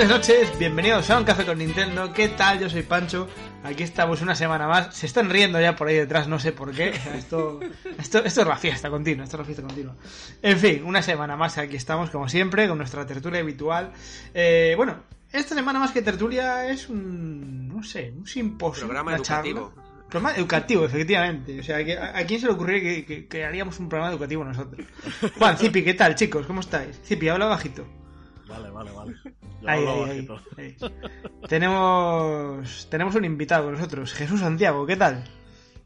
buenas noches, bienvenidos a Un Café con Nintendo. ¿Qué tal? Yo soy Pancho. Aquí estamos una semana más. Se están riendo ya por ahí detrás, no sé por qué. Esto, esto, esto es la fiesta continua, esto es la fiesta continua. En fin, una semana más aquí estamos, como siempre, con nuestra tertulia habitual. Eh, bueno, esta semana más que tertulia es un, no sé, un simposio. Programa educativo. charla. Programa educativo, efectivamente. O sea, que- ¿a, a quién se le ocurriría que, que- que haríamos un programa educativo nosotros? Juan, Zipi, ¿qué tal, chicos? ¿Cómo estáis? Zipi, habla bajito. Vale, vale, vale. Ahí, ahí, ahí. Tenemos, tenemos un invitado con nosotros, Jesús Santiago, ¿qué tal?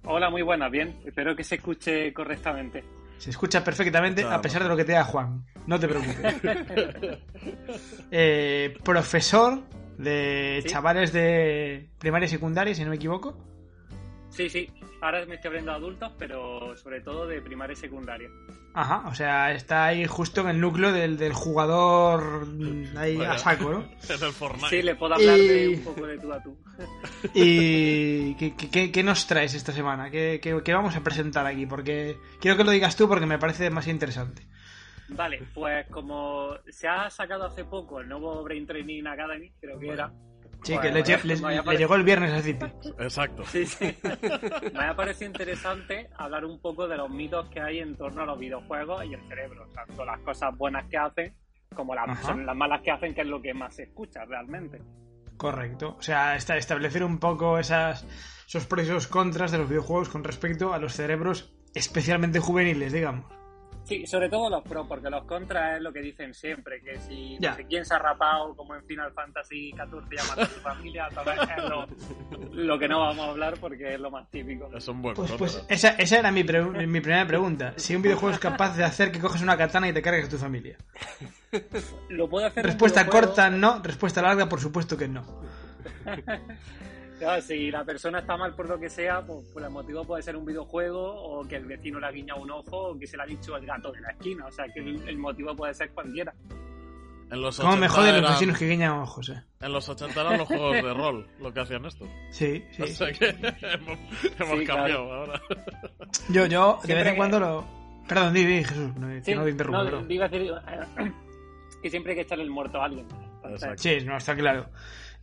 Hola, muy buenas, bien. Espero que se escuche correctamente. Se escucha perfectamente a pesar de lo que te da Juan, no te preocupes. Eh, profesor de Sí. chavales de primaria y secundaria, si no me equivoco. Sí, sí. Ahora me estoy abriendo a adultos, pero sobre todo de primaria y secundaria. Ajá, o sea, está ahí justo en el núcleo del, del jugador ahí a saco, ¿no? En el Fortnite. Sí, le puedo hablar Y- de un poco de tú a tú. ¿Y qué, qué- qué- qué nos traes esta semana? ¿Qué, qué- qué vamos a presentar aquí? Porque quiero que lo digas tú porque me parece más interesante. Vale, pues como se ha sacado hace poco el nuevo Brain Training Academy, creo que era. Sí, que le, llegó el viernes a Zipi. Exacto. Sí, sí. Me ha parecido interesante hablar un poco de los mitos que hay en torno a los videojuegos y el cerebro. Tanto las cosas buenas que hacen como las, Ajá. son las malas que hacen, que es lo que más se escucha realmente. Correcto. O sea, esta- establecer un poco esas, esos pros y esos contras de los videojuegos con respecto a los cerebros especialmente juveniles, digamos. Sí, sobre todo los pros, porque los contras es lo que dicen siempre, que si Ya. no sé quién se ha rapado, como en Final Fantasy XIV, y ha matado a su familia, tal vez es lo, lo que no vamos a hablar porque es lo más típico. Es un buen Pues, pues esa, esa era mi, pre- mi primera pregunta. Si un videojuego es capaz de hacer que coges una katana y te cargues a tu familia. Lo puede hacer Respuesta corta, no. Respuesta larga, por supuesto que no. claro, si la persona está mal por lo que sea, pues, pues el motivo puede ser un videojuego, o que el vecino le ha guiñado un ojo, o que se le ha dicho el gato de la esquina. O sea, que el, el motivo puede ser cualquiera. En los ¿Cómo me 80 joden los vecinos que guiñan ojos, eh? En los 80 eran los juegos de rol lo que hacían esto. Sí, O sí. sea que hemos, hemos Sí, cambiado claro. ahora. Yo, yo, de Siempre vez en que- cuando lo... Perdón, di, di, Jesús, no, Sí, no te interrumpo. no, perdón. iba a decir que siempre hay que echarle el muerto a alguien. Entonces. Sí, no, está claro.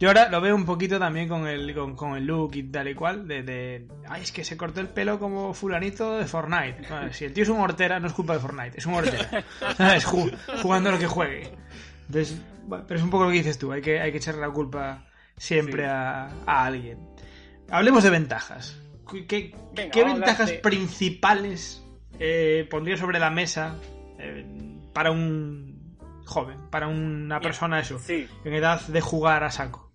Yo ahora lo veo un poquito también con el, con, con el look y tal y cual, de, de, Ay, es que se cortó el pelo como fulanito de Fortnite. Bueno, si el tío es un hortera, no es culpa de Fortnite, es un hortera. ¿Sabes? Ju- jugando lo que juegue. Entonces, bueno, pero es un poco lo que dices tú, hay que, hay que echarle la culpa siempre Sí. a, a alguien. Hablemos de ventajas. ¿Qué, qué- Venga, ventajas principales eh, pondría sobre la mesa eh, para un joven, para una persona eso? Sí. en edad de jugar a saco.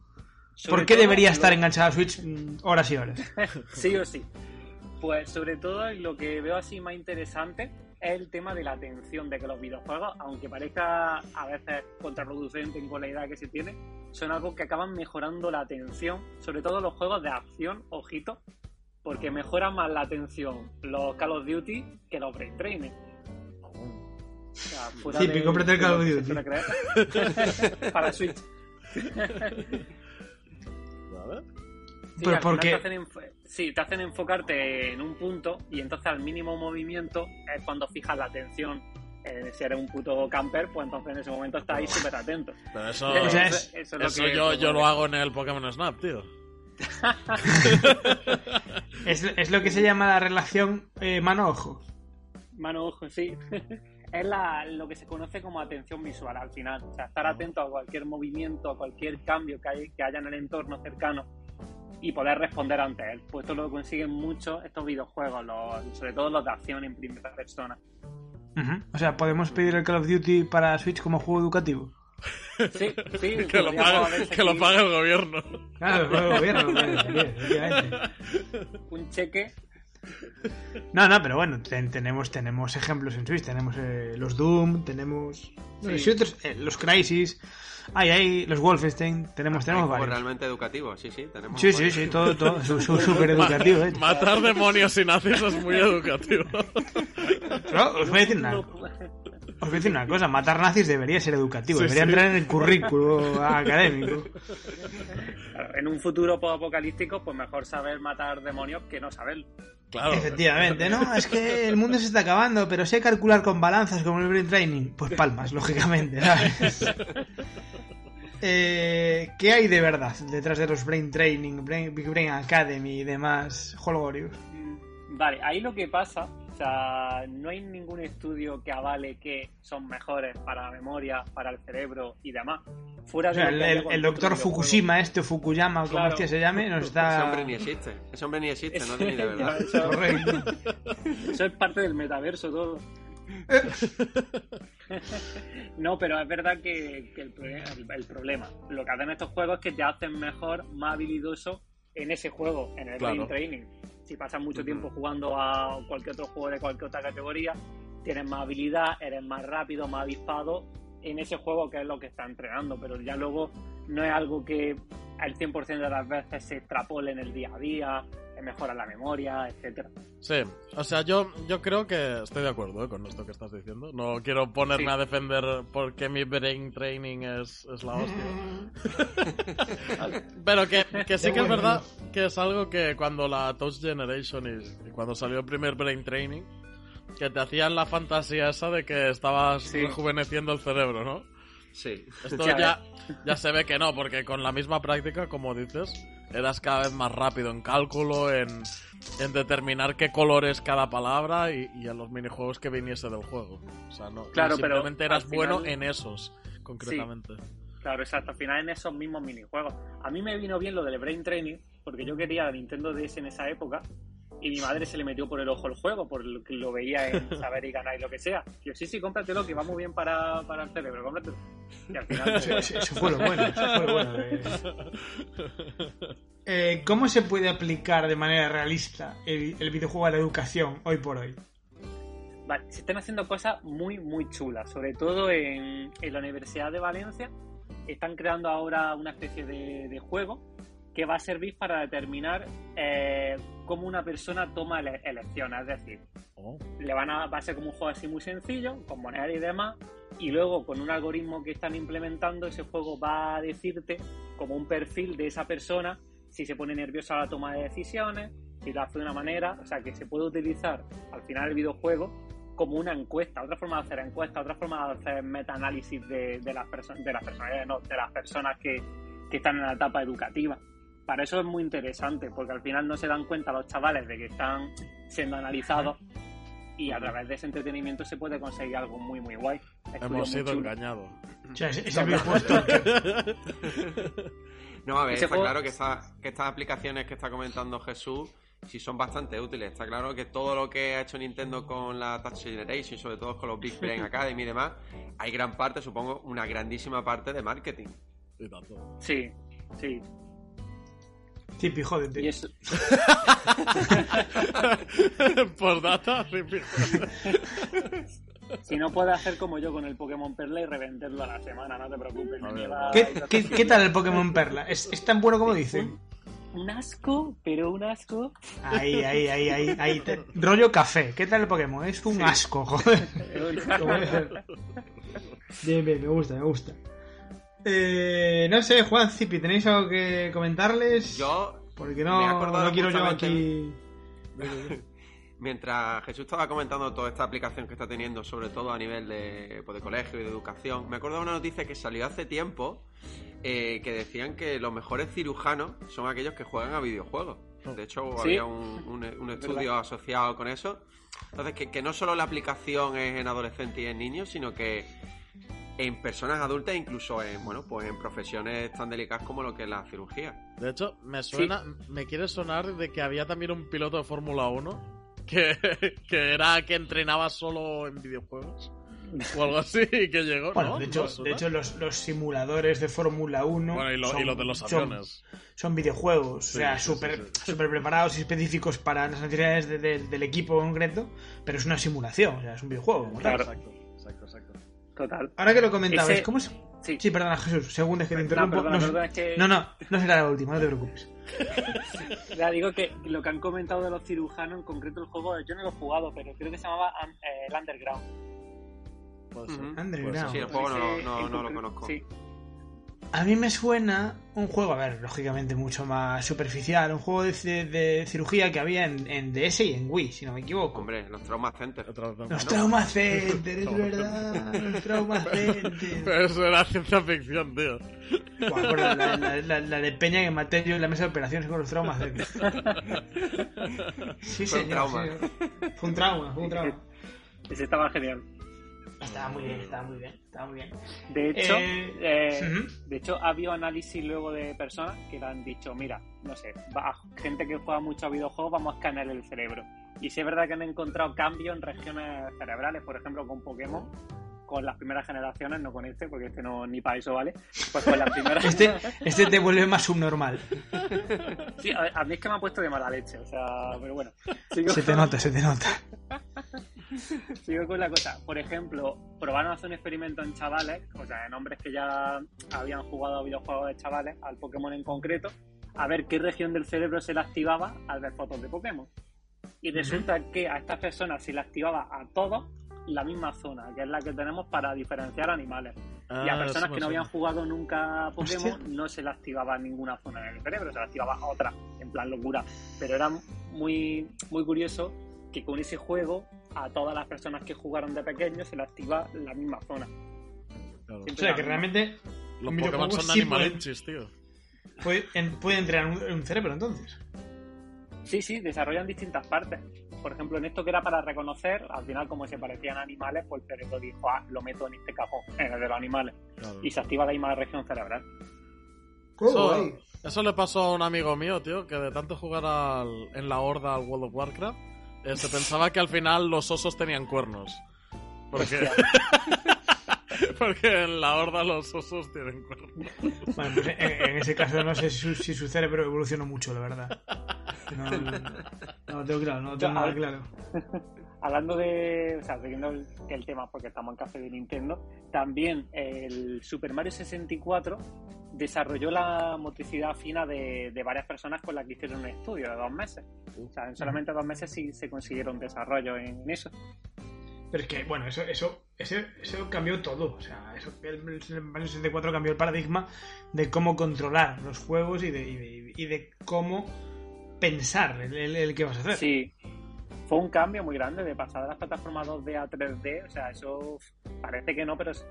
Sobre ¿Por qué debería lo- estar enganchado a Switch mm, horas y horas? Sí o sí. Pues sobre todo lo que veo así más interesante es el tema de la atención, de que los videojuegos, aunque parezca a veces contraproducente con la idea que se tiene, son algo que acaban mejorando la atención, sobre todo los juegos de acción, ojito, porque mejoran más la atención los Call of Duty que los Brain Training. O sea, Sí, de- el Call of Duty. Para Switch. Sí, Pero al ¿por final qué? Te hacen enf- sí, te hacen enfocarte en un punto y entonces al mínimo movimiento es cuando fijas la atención. Eh, si eres un puto camper, pues entonces en ese momento estás ahí súper atento. Pero eso, Eso- es- eso es lo eso que yo, yo lo hago en el Pokémon Snap, tío. Es, es lo que se llama la relación eh, mano-ojo. Mano, ojo, sí. es la- lo que se conoce como atención visual al final. O sea, estar atento a cualquier movimiento, a cualquier cambio que, hay, que haya en el entorno cercano y poder responder ante él. Pues esto lo consiguen mucho estos videojuegos, los- sobre todo los de acción en primera persona. O sea, podemos pedir el Call of Duty para Switch como juego educativo. Sí, sí, Que lo, pague, que lo pague el gobierno. Claro, el gobierno, pues, sí, efectivamente. un cheque. No, no, pero bueno, ten- tenemos, tenemos ejemplos en Switch. Tenemos eh, los Doom, tenemos no Sí. si otros, eh, los Crisis, hay, hay los Wolfenstein, tenemos, Hay tenemos varios. realmente educativos, sí, sí, tenemos. Sí, sí, varios. sí, todo, todo, su- su- súper educativo, ¿eh? Matar demonios y nazis es muy educativo. Pero os voy a decir una, os voy a decir una cosa, matar nazis debería ser educativo, Sí, debería sí. entrar en el currículo académico. En un futuro apocalíptico, pues mejor saber matar demonios que no saberlo. Claro. Efectivamente, no, es que el mundo se está acabando, pero sé calcular con balanzas como el Brain Training. Pues palmas, lógicamente, ¿sabes? Eh, ¿Qué hay de verdad detrás de los Brain Training, Brain- Big Brain Academy y demás Holgorius? Vale, ahí lo que pasa, sea, no hay ningún estudio que avale que son mejores para la memoria, para el cerebro y demás. Fuera O de sea, el, doctor. Fukushima, este o Fukuyama, como Claro. hostia se llame, nos Ese está... hombre ni existe. Ese hombre ni existe, no tiene ni de verdad. eso, Correcto. eso es parte del metaverso todo. No, pero es verdad que, que el, pro- el- el problema, lo que hacen estos juegos es que te hacen mejor, más habilidoso en ese juego, en el Claro. Brain Training. Si pasas mucho tiempo jugando a cualquier otro juego de cualquier otra categoría, tienes más habilidad, eres más rápido, más avispado en ese juego que es lo que está entrenando, pero ya luego no es algo que al 100% de las veces se extrapole en el día a día, mejora la memoria, etcétera. Sí, o sea, yo, yo creo que estoy de acuerdo eh, con esto que estás diciendo. No quiero ponerme Sí. a defender porque mi brain training es, es la hostia. Pero que, que sí que es verdad que es algo que cuando la Touch Generation y, y cuando salió el primer Brain Training, que te hacían la fantasía esa de que estabas Sí. rejuveneciendo el cerebro, ¿no? Sí. Esto Ya ya, se ve que no, porque con la misma práctica, como dices, eras cada vez más rápido en cálculo, en, en determinar qué color es cada palabra y, y en los minijuegos que viniese del juego. O sea, no, Claro, pero simplemente eras bueno en esos, concretamente. Claro, exacto. Al final en esos mismos minijuegos. A mí me vino bien lo del Brain Training, porque yo quería la Nintendo DS en esa época, y mi madre se le metió por el ojo el juego, por lo que lo veía en saber y ganar y lo que sea. Y yo, sí, sí, cómpratelo, que va muy bien para, para el cerebro, cómpratelo. Y al final, Eso, fue lo bueno. Eso fue lo bueno de- Eh, ¿Cómo se puede aplicar de manera realista el, el videojuego a la educación hoy por hoy? Vale, se están haciendo cosas muy, muy chulas, sobre todo en, en la Universidad de Valencia. Están creando ahora una especie de, de juego que va a servir para determinar eh, cómo una persona toma ele- elecciones. Es decir, Oh, le van a, va a ser como un juego así muy sencillo, con monedas y demás, y luego con un algoritmo que están implementando, ese juego va a decirte como un perfil de esa persona, si se pone nerviosa a la toma de decisiones, si lo hace de una manera, o sea que se puede utilizar al final el videojuego como una encuesta, otra forma de hacer encuesta, otra forma de hacer metaanálisis de, de las personas, de las personalidades, no, de las personas que, que están en la etapa educativa. Para eso es muy interesante, porque al final no se dan cuenta los chavales de que están siendo analizados y a través de ese entretenimiento se puede conseguir algo muy muy guay. Estudios hemos sido engañados. No, a ver, está juego- claro que, esta- que estas aplicaciones que está comentando Jesús sí son bastante útiles. Está claro que todo lo que ha hecho Nintendo con la Touch Generation, sobre todo con los Big Brain Academy y demás, hay gran parte, supongo, una grandísima parte de marketing. Sí, sí. Tipi, jódete. Y eso, Por data, sí, fijo. si no puedes hacer como yo con el Pokémon Perla y revenderlo a la semana, no te preocupes. Lleva- ¿Qué, qué, qué tal el Pokémon Perla? ¿Es, es tan bueno como dicen? Un asco, pero un asco. Ahí, ahí, ahí, ahí, ahí. te- Rollo café. ¿Qué tal el Pokémon? Es un asco, joder. Bien, bien, me gusta, me gusta. Eh, no sé, Juan, Zipi, ¿tenéis algo que comentarles? Yo, Porque me he no, acordado no quiero yo aquí... mientras Jesús estaba comentando toda esta aplicación que está teniendo, sobre todo a nivel de, pues, de colegio y de educación, me acuerdo de una noticia que salió hace tiempo eh, que decían que los mejores cirujanos son aquellos que juegan a videojuegos. De hecho, Sí. había un, un- un estudio asociado con eso. Entonces, que, que no solo la aplicación es en adolescentes y en niños, sino que en personas adultas, incluso en, bueno, pues en profesiones tan delicadas como lo que es la cirugía. De hecho, me suena, me quiere sonar de que había también un piloto de Fórmula 1 que, que era que entrenaba solo en videojuegos o algo así y que llegó, Bueno, ¿no? de hecho, de hecho los, los simuladores de Fórmula 1 bueno, y, lo- y los de los aviones. son videojuegos, Sí, o sea, sí, sí, súper sí. súper preparados y específicos para las necesidades de- de- del equipo concreto, pero es una simulación, o sea, es un videojuego. Claro. Exacto. Total. Ahora que lo comentabas, Ese- ¿cómo se... Sí. Sí, perdona, Jesús, segundos que te No, interrumpo. perdona, no, perdona, es que- no, no, no será la última, no te preocupes. Ya digo que lo que han comentado de los cirujanos, en concreto el juego, yo no lo he jugado, pero creo que se llamaba un- eh, el Underground. Puede ser. Ujú. Underground. Sí, el juego no, no- lo conozco. Sí. A mí me suena un juego, a ver, lógicamente mucho más superficial, un juego de, de cirugía que había en, en DS y en Wii, si no me equivoco. Hombre, los Trauma Center. Los ¿no? Trauma Center, es verdad, los Trauma Center. Pero eso era ciencia ficción, tío. Acuerdo la, la- la- la de Peña que maté yo en la mesa de operaciones con los traumas. Sí, Fue un señor, trauma. sí. Fue un trauma, fue un trauma. Ese estaba genial. Estaba muy bien, estaba muy bien, estaba muy bien. De hecho, Eh, eh, de hecho, ha habido análisis luego de personas que le han dicho, mira, no sé, va- gente que juega mucho a videojuegos, vamos a escanear el cerebro. Y sí es verdad que han encontrado cambios en regiones cerebrales, por ejemplo, con Pokémon, con las primeras generaciones, no con este, porque este no ni para eso vale. Pues con las primeras. Este, este te vuelve más subnormal. Sí, a, a mí es que me ha puesto de mala leche, o sea, pero bueno. Sigo, Se te nota, se te nota. Sigo con la cosa. Por ejemplo, probaron a hacer un experimento en chavales, o sea, en hombres que ya habían jugado a videojuegos de chavales, al Pokémon en concreto, a ver qué región del cerebro se le activaba al ver fotos de Pokémon. Y resulta que a estas personas se le activaba a todos la misma zona, que es la que tenemos para diferenciar animales. y a Ah, personas que me no habían jugado nunca a Pokémon Hostia. no se le activaba ninguna zona del cerebro, se le activaba otra, en plan locura. Pero era muy, muy curioso que con ese juego a todas las personas que jugaron de pequeños se le activa la misma zona. Claro. O sea, que realmente Los Pokémon videojuegos son sí animalinchis, tío. puede, en- puede entrenar un, un cerebro entonces. Sí, sí, desarrollan distintas partes. Por ejemplo, en esto que era para reconocer, al final como se parecían animales, pues el cerebro dijo, ah, lo meto en este cajón, en el de los animales. Claro. Y se activa la misma región cerebral. Eso, eso le pasó a un amigo mío, tío, que de tanto jugar al- en la horda al World of Warcraft, eh, se pensaba que al final los osos tenían cuernos. Porque, porque en la horda los osos tienen cuernos. Bueno, pues en, en ese caso no sé si su, si su cerebro evolucionó mucho, la verdad. No, no, tengo claro, no lo tengo nada claro. Hablando de, o sea, siguiendo el, el tema porque estamos en café de Nintendo, también el Super Mario 64 desarrolló la motricidad fina de, de varias personas con las que hicieron un estudio de dos meses. O sea, en solamente dos meses sí se consiguieron desarrollo en eso. Pero es que, bueno, eso, eso, eso, eso cambió todo. O sea, eso, el, el Mario 64 cambió el paradigma de cómo controlar los juegos y de, y de, y de cómo pensar el, el, el que vas a hacer. Sí, fue un cambio muy grande de pasar de las plataformas 2D a 3D. O sea, eso parece que no, pero es-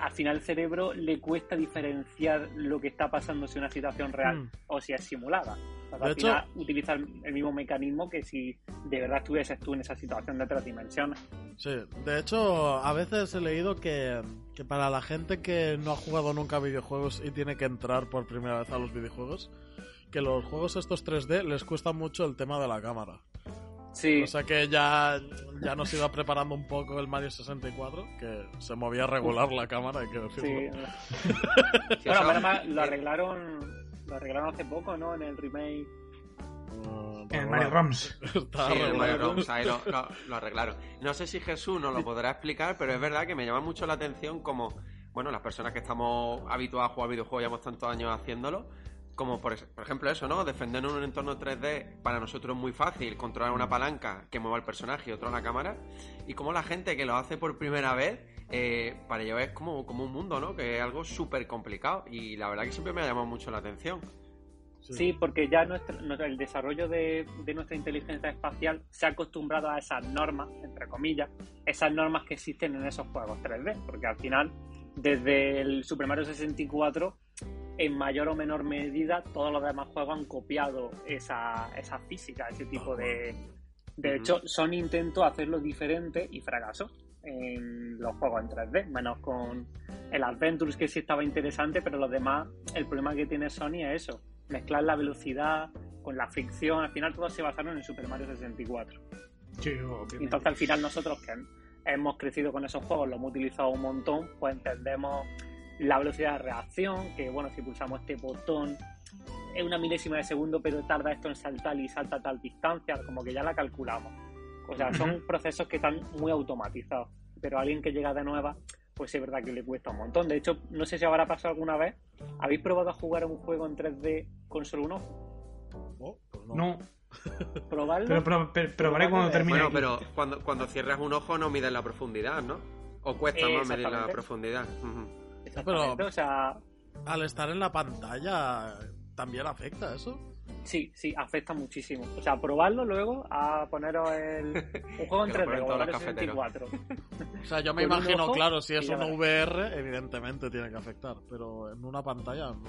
al final el cerebro le cuesta diferenciar lo que está pasando si es una situación real Mm. o si es simulada. O sea, al hecho- final utiliza el, mismo mecanismo que si de verdad estuvieses tú en esa situación de tres dimensiones. Sí, de hecho, a veces he leído que, que para la gente que no ha jugado nunca a videojuegos y tiene que entrar por primera vez a los videojuegos, que los juegos estos 3D les cuesta mucho el tema de la cámara. Sí, O sea que ya, ya nos iba preparando un poco el Mario 64, que se movía regular la cámara, hay que decirlo. Sí, Bueno, lo arreglaron, lo arreglaron hace poco, ¿no? En el remake. Uh, En el. Mario Rams. Está Sí, el. Mario Roms, ahí lo, lo- lo arreglaron. No sé si Jesús nos lo podrá explicar, pero es verdad que me llama mucho la atención como, bueno, las personas que estamos habituadas a jugar videojuegos, llevamos tantos años haciéndolo, como por, por ejemplo eso, ¿no? Defender en un entorno 3D para nosotros es muy fácil, controlar una palanca que mueva el personaje y otra la cámara, y como la gente que lo hace por primera vez, eh, para ellos es como, como un mundo, ¿no? Que es algo súper complicado, y la verdad que siempre me ha llamado mucho la atención. Sí, porque ya nuestro, el desarrollo de, de nuestra inteligencia espacial se ha acostumbrado a esas normas, entre comillas, esas normas que existen en esos juegos 3D, porque al final, desde el Super Mario 64, en mayor o menor medida, todos los demás juegos han copiado esa, esa física, ese tipo de... De Ujú. hecho, Sony intentó hacerlo diferente y fracasó en los juegos en 3D, menos con el Adventures que sí estaba interesante, pero los demás, el problema que tiene Sony es eso, mezclar la velocidad con la fricción, al final todos se basaron en Super Mario 64. Sí. Entonces al final nosotros que hemos crecido con esos juegos, los hemos utilizado un montón, pues entendemos la velocidad de reacción, que bueno, si pulsamos este botón es una milésima de segundo, pero tarda esto en saltar y salta a tal distancia, como que ya la calculamos. O sea, son procesos que están muy automatizados, pero a alguien que llega de nueva, pues es verdad que le cuesta un montón. De hecho, no sé si habrá pasado alguna vez, ¿habéis probado a jugar a un juego en 3D con solo un ojo? Oh, pues no. No, ¿Probarlo? pero, pro- pero probaré cuando termine. Bueno, aquí. pero cuando, cuando cierras un ojo no mides la profundidad, ¿no? O cuesta más medir la profundidad. Ujú. Exactamente, pero- o sea, al estar en la pantalla también afecta eso. Sí, sí, afecta muchísimo. O sea, probarlo luego a poneros el, un juego en Que lo 3D ponen o todos los Mario cafeteros. 64. O sea, yo me Con un imagino, ojo claro, si es verás. VR, evidentemente tiene que afectar, pero en una pantalla no.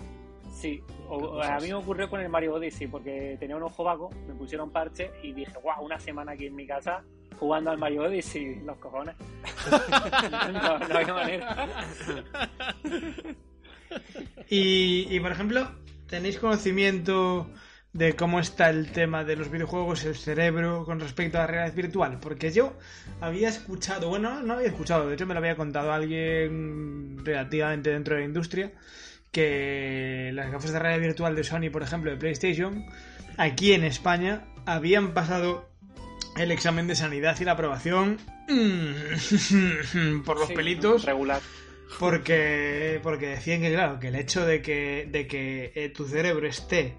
Sí, o- a mí me ocurrió con el Mario Odyssey porque tenía un ojo vago, me pusieron parche y dije, guau, una semana aquí en mi casa jugando al Mario Odyssey, los cojones. no, no había manera. Y, y, por ejemplo, ¿tenéis conocimiento de cómo está el tema de los videojuegos, el cerebro, con respecto a la realidad virtual? Porque yo había escuchado, bueno, no había escuchado, de hecho me lo había contado alguien relativamente dentro de la industria, que las gafas de realidad virtual de Sony, por ejemplo, de PlayStation, aquí en España habían pasado el examen de sanidad y la aprobación mm, por los Sí, pelitos Regular. porque, porque decían que, claro, que el hecho de que, de que eh, tu cerebro esté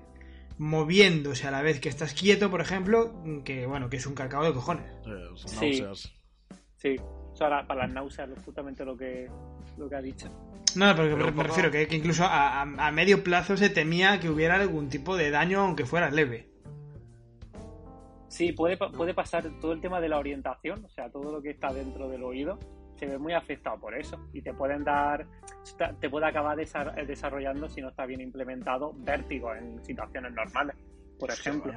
moviéndose a la vez que estás quieto, por ejemplo, que bueno, que es un cacao de cojones. Eh, Sí. Sí, o sea, para, para las náuseas, es justamente lo que, lo que ha dicho. No, pero, Pero me, un me poco- refiero que, que incluso a, a- a medio plazo se temía que hubiera algún tipo de daño, aunque fuera leve. Sí, puede, puede pasar todo el tema de la orientación, o sea, todo lo que está dentro del oído se ve muy afectado por eso y te pueden dar, te puede acabar desa- desarrollando si no está bien implementado vértigo en situaciones normales, por ejemplo.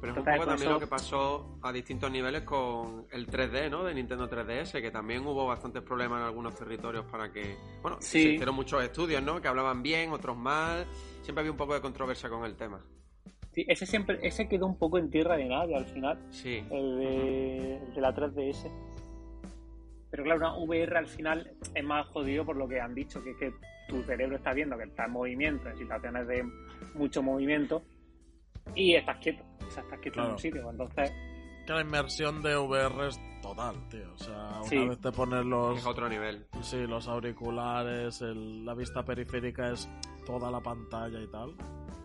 Pero es un poco también lo que pasó a distintos niveles con el 3D, ¿no? De Nintendo 3DS, que también hubo bastantes problemas en algunos territorios para que... Bueno, Sí. se hicieron muchos estudios, ¿no? Que hablaban bien, otros mal. Siempre había un poco de controversia con el tema. Sí, ese siempre, ese quedó un poco en tierra de nadie al final, Sí. el de, el de la 3DS. Pero claro, una VR al final es más jodido por lo que han dicho, que es que tu cerebro está viendo que está en movimiento, en situaciones de mucho movimiento, y estás quieto, o sea, estás quieto en un sitio. Entonces, Que la inmersión de VR es total, tío. O sea, una Sí. vez te pones los, Es otro nivel. sí, los auriculares, el- la vista periférica es toda la pantalla y tal.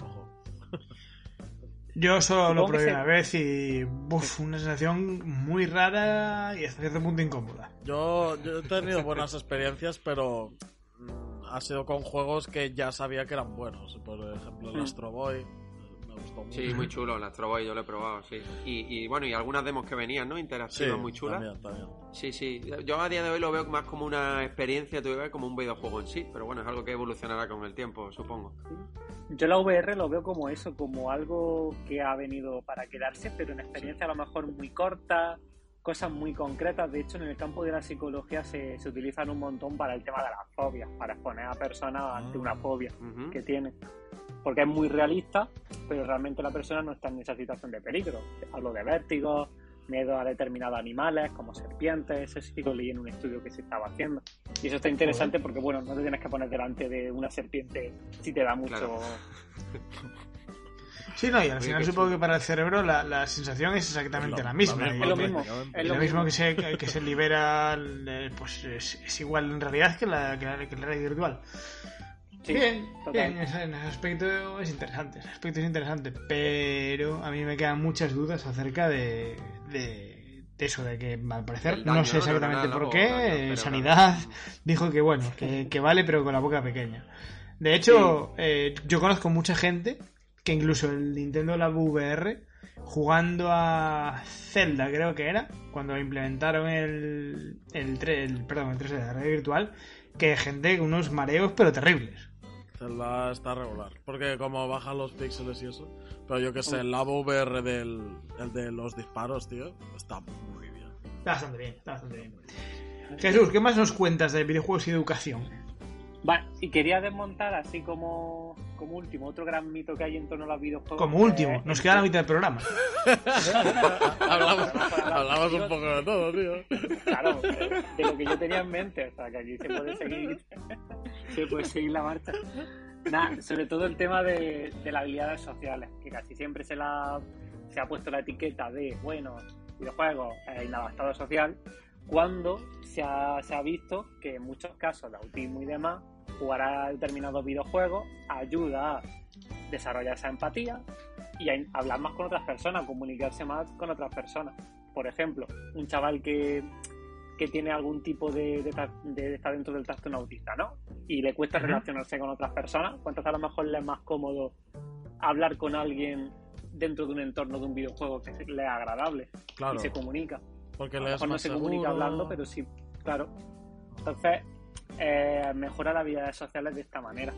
Ojo. Yo solo lo probé una vez y uf, una sensación muy rara y hasta cierto punto incómoda. Yo, yo he tenido buenas experiencias, pero ha sido con juegos que ya sabía que eran buenos. Por ejemplo, el Mm. Astro Boy me gustó mucho. Sí, muy chulo. El Astro Boy yo lo he probado, sí. Y, y bueno, y algunas demos que venían, ¿no? Interactivas muy chulas. También, también. Sí, sí. Yo a día de hoy lo veo más como una experiencia, tú ves, como un videojuego en sí. Pero bueno, es algo que evolucionará con el tiempo, supongo. yo la VR lo veo como eso, como algo que ha venido para quedarse, pero en experiencia a lo mejor muy corta, cosas muy concretas. De hecho, en el campo de la psicología se, se utilizan un montón para el tema de las fobias, para exponer a personas ante una fobia Ujú. que tiene. Porque es muy realista, pero realmente la persona no está en esa situación de peligro. Hablo de vértigo, miedo a determinados animales, como serpientes, eso sí lo leí en un estudio que se estaba haciendo. Y eso está interesante porque, bueno, no te tienes que poner delante de una serpiente si te da mucho... Claro. Sí, no, y al Oye, final qué supongo que para el cerebro la, la sensación es exactamente la misma. la y Es lo mismo, es lo mismo que se, que se libera, eh, pues es, es igual en realidad que la, que la, que la realidad virtual. Sí, bien, total. bien, en ese en ese aspecto es interesante, ese aspecto es interesante, pero a mí me quedan muchas dudas acerca de, de, de eso, de que al parecer daño, no sé ¿no? exactamente por qué, daño eh. Sanidad dijo que bueno, que, que vale pero con la boca pequeña. De hecho, eh, yo conozco mucha gente que incluso el Nintendo Labo VR jugando a Zelda creo que era cuando implementaron el el, el perdón el 3D de la realidad virtual que gente con unos mareos pero terribles Zelda está regular. Porque como bajan los píxeles y eso. Pero yo que sé, el Labo VR del el de los disparos, tío, está muy bien. Está bastante bien, está bastante bien. Jesús, ¿qué más nos cuentas de videojuegos y educación? Vale, y quería desmontar así como, como último otro gran mito que hay en torno a los videojuegos. Como último, nos queda la mitad del programa. hablamos, hablamos un poco de todo, tío. Claro, de lo que yo tenía en mente, o sea que aquí se puede seguir, se puede seguir la marcha. Nada, sobre todo el tema de, de las habilidades sociales, que casi siempre se, la, se ha puesto la etiqueta de, bueno, videojuegos, eh, inadaptado social, cuando se ha, se ha visto que en muchos casos de autismo y demás, jugar a determinados videojuegos ayuda a desarrollar esa empatía y a hablar más con otras personas, comunicarse más con otras personas. Por ejemplo, un chaval que, que tiene algún tipo de, de, tra- de- está dentro del trastorno autista, ¿no? Y le cuesta relacionarse con otras personas, pues entonces a lo mejor le es más cómodo hablar con alguien dentro de un entorno de un videojuego que le es agradable Claro, y se comunica. porque A lo mejor no se comunica hablando, pero sí, claro. Entonces, eh, mejora las habilidades sociales de esta manera.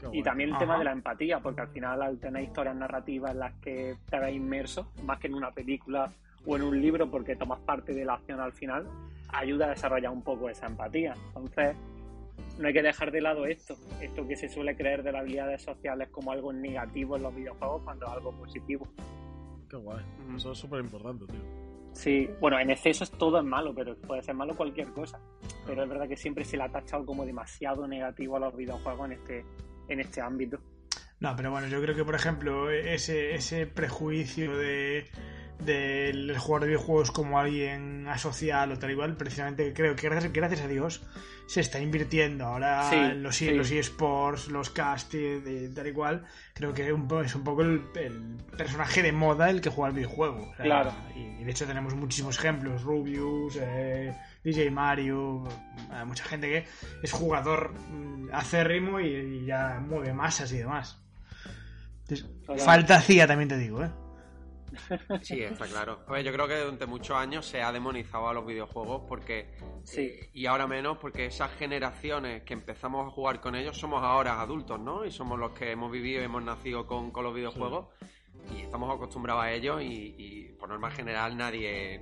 Qué Y también el Ajá. tema de la empatía, porque al final al tener historias narrativas en las que te ves inmerso, más que en una película o en un libro, porque tomas parte de la acción al final, ayuda a desarrollar un poco esa empatía. Entonces, no hay que dejar de lado esto, esto que se suele creer de las habilidades sociales como algo negativo en los videojuegos cuando es algo positivo. Qué guay. Eso es súper importante, tío. Sí, bueno, en exceso es todo es malo, pero puede ser malo cualquier cosa. Pero es verdad que siempre se le ha tachado como demasiado negativo a los videojuegos en este, en este ámbito. No, pero bueno, yo creo que, por ejemplo, ese, ese prejuicio de del jugador de videojuegos como alguien asocial o tal igual, precisamente creo que gracias, gracias a Dios se está invirtiendo ahora Sí, en los, sí. los eSports, los castings, de tal igual. Creo que un es un poco el, el personaje de moda el que juega el videojuego. O sea, Claro. Y, y de hecho tenemos muchísimos ejemplos, Rubius, eh, DJ Mario, eh, mucha gente que es jugador mm, acérrimo y, y ya mueve masas y demás. Entonces, falta CIA también te digo, ¿eh? Sí, está claro. A ver, yo creo que durante muchos años se ha demonizado a los videojuegos porque Sí. eh, y ahora menos porque esas generaciones que empezamos a jugar con ellos somos ahora adultos, ¿no? Y somos los que hemos vivido y hemos nacido con, con los videojuegos y estamos acostumbrados a ellos y, y por norma general nadie...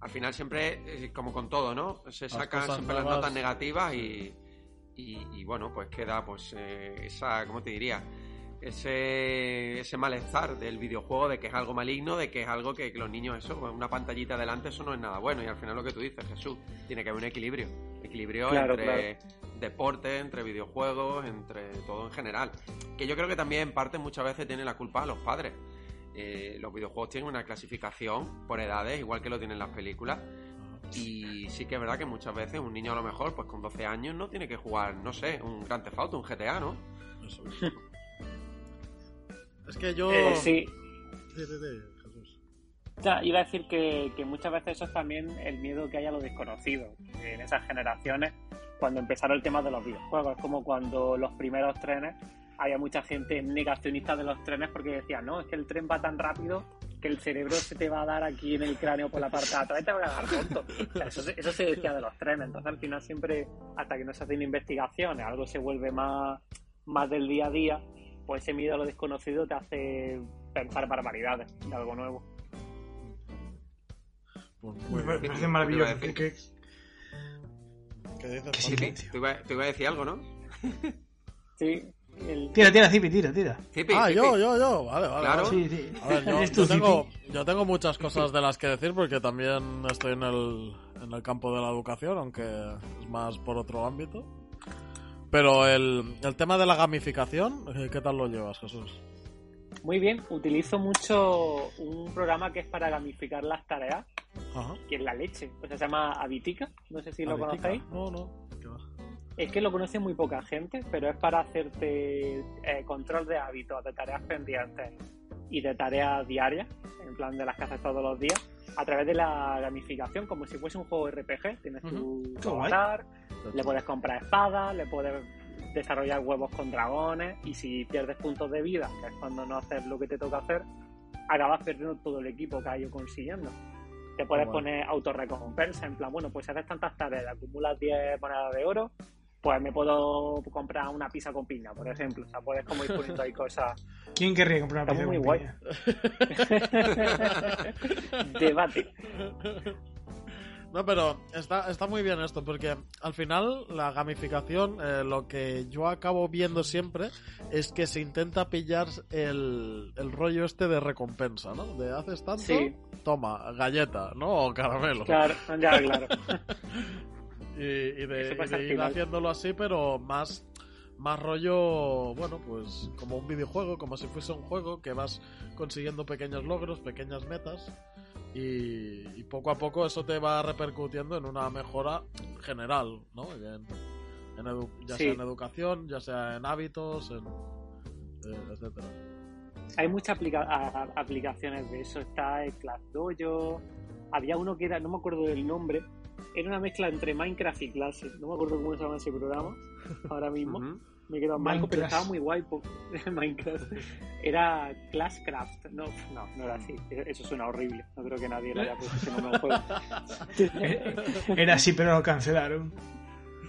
Al final siempre, eh, como con todo, ¿no? Se sacan siempre las notas negativas y, y, y, bueno, pues queda pues eh, esa, ¿cómo te diría? Ese, ese malestar del videojuego de que es algo maligno, de que es algo que, que los niños, eso, con una pantallita delante, eso no es nada bueno. Y al final lo que tú dices, Jesús, tiene que haber un equilibrio. Equilibrio Claro, entre deporte, entre videojuegos, entre todo en general. Que yo creo que también en parte muchas veces tienen la culpa a los padres. Eh, los videojuegos tienen una clasificación por edades, igual que lo tienen las películas. Y sí que es verdad que muchas veces un niño a lo mejor, pues con 12 años, no tiene que jugar, no sé, un Grand Theft Auto, un GTA, ¿no? Es que yo... Eh, sí, Sí, sí, sí, Jesús. Ya, iba a decir que, que muchas veces eso es también el miedo que hay a lo desconocido. En esas generaciones, cuando empezaron el tema de los videojuegos, es como cuando los primeros trenes, había mucha gente negacionista de los trenes porque decía, no, es que el tren va tan rápido que el cerebro se te va a dar aquí en el cráneo por la parte de atrás y te va a dar tonto. O sea, eso, eso se decía de los trenes. Entonces, al final, siempre, hasta que no se hacen investigaciones, algo se vuelve más, más del día a día, pues ese miedo a lo desconocido te hace pensar barbaridades de algo nuevo. Pues Me muy pare- bien. parece maravilloso. Te que- decir. que- ¿Qué dices, que sí, tú iba, tú iba a decir algo, ¿no? Sí, el- Tira, tira, Zipi, tira, tira. Zipi, Ah, Zipi. yo, yo, yo. Vale, vale. Claro. Sí, sí. A ver, yo, yo tengo, yo tengo muchas cosas de las que decir porque también estoy en el, en el campo de la educación, aunque es más por otro ámbito. Pero el, el tema de la gamificación, eh, ¿qué tal lo llevas, Jesús? Muy bien, utilizo mucho un programa que es para gamificar las tareas, Ajá. que es la leche. O sea, se llama Avitica, no sé si lo conocéis. No, no. Es que lo conoce muy poca gente, pero es para hacerte eh, control de hábitos, de tareas pendientes y de tareas diarias, en plan de las que haces todos los días, a través de la gamificación, como si fuese un juego RPG. Tienes tu Qué tu guay. avatar, le puedes comprar espadas, le puedes desarrollar huevos con dragones y si pierdes puntos de vida, que es cuando no haces lo que te toca hacer, acabas perdiendo todo el equipo que has ido consiguiendo. Te puedes Guay. poner autorrecompensa, en plan, bueno, pues haces tantas tareas, acumulas 10 monedas de oro, pues me puedo comprar una pizza con piña, por ejemplo. O sea, puedes como ir poniendo ahí cosas. ¿Quién querría comprar una Está pizza muy con guay. piña? Debate. No, pero está, está muy bien esto, porque al final la gamificación, eh, lo que yo acabo viendo siempre es que se intenta pillar el, el rollo este de recompensa, ¿no? De haces tanto, Sí. toma, galleta, ¿no? O caramelo. Claro, ya, claro. Y, y de, y de ir haciendo así, pero más, más rollo, bueno, pues como un videojuego, como si fuese un juego que vas consiguiendo pequeños logros, pequeñas metas. Y, y poco a poco eso te va repercutiendo en una mejora general, ¿no? En, en edu- ya Sí. sea en educación, ya sea en hábitos, en, eh, etcétera. Hay muchas aplica- aplicaciones de eso. Está el Class Dojo. Había uno que era, no me acuerdo del nombre, era una mezcla entre Minecraft y clase. No me acuerdo cómo se llama ese programa ahora mismo. Me quedo en blanco, pero Minecraft. estaba muy guay. Minecraft. Era Classcraft. No, no, no era así. Eso suena horrible. No creo que nadie lo haya puesto ese nombre al juego. Era así, pero lo cancelaron.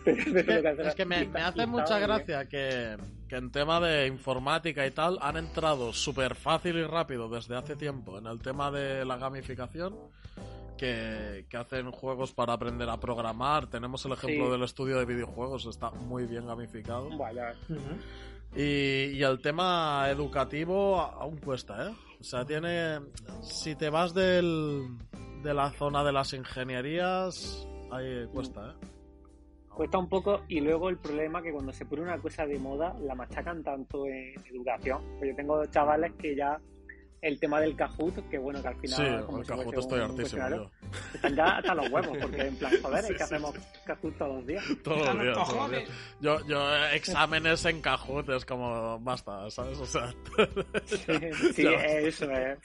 Pero- pero lo que Es que, es que me, hace mucha gracia que, que en tema de informática y tal han entrado súper fácil y rápido desde hace tiempo en el tema de la gamificación. Que, que hacen juegos para aprender a programar. Tenemos el ejemplo Sí. del estudio de videojuegos, está muy bien gamificado. Vaya. Y, y el tema educativo aún cuesta, ¿eh? O sea, tiene. Si te vas del, de la zona de las ingenierías, ahí cuesta, ¿eh? Cuesta un poco y luego el problema que cuando se pone una cosa de moda la machacan tanto en educación. Pues yo tengo chavales que ya el tema del Kahoot, que bueno, que al final... Sí, como el si Kahoot estoy hartísimo yo. Están ya hasta los huevos, porque en plan, joder, es que hacemos Kahoot todos los días. Todos los ¡A los días, todos los días. Yo, yo, eh, exámenes en Kahoot es como, basta, ¿sabes? O sea, Sí, Ya. eso es.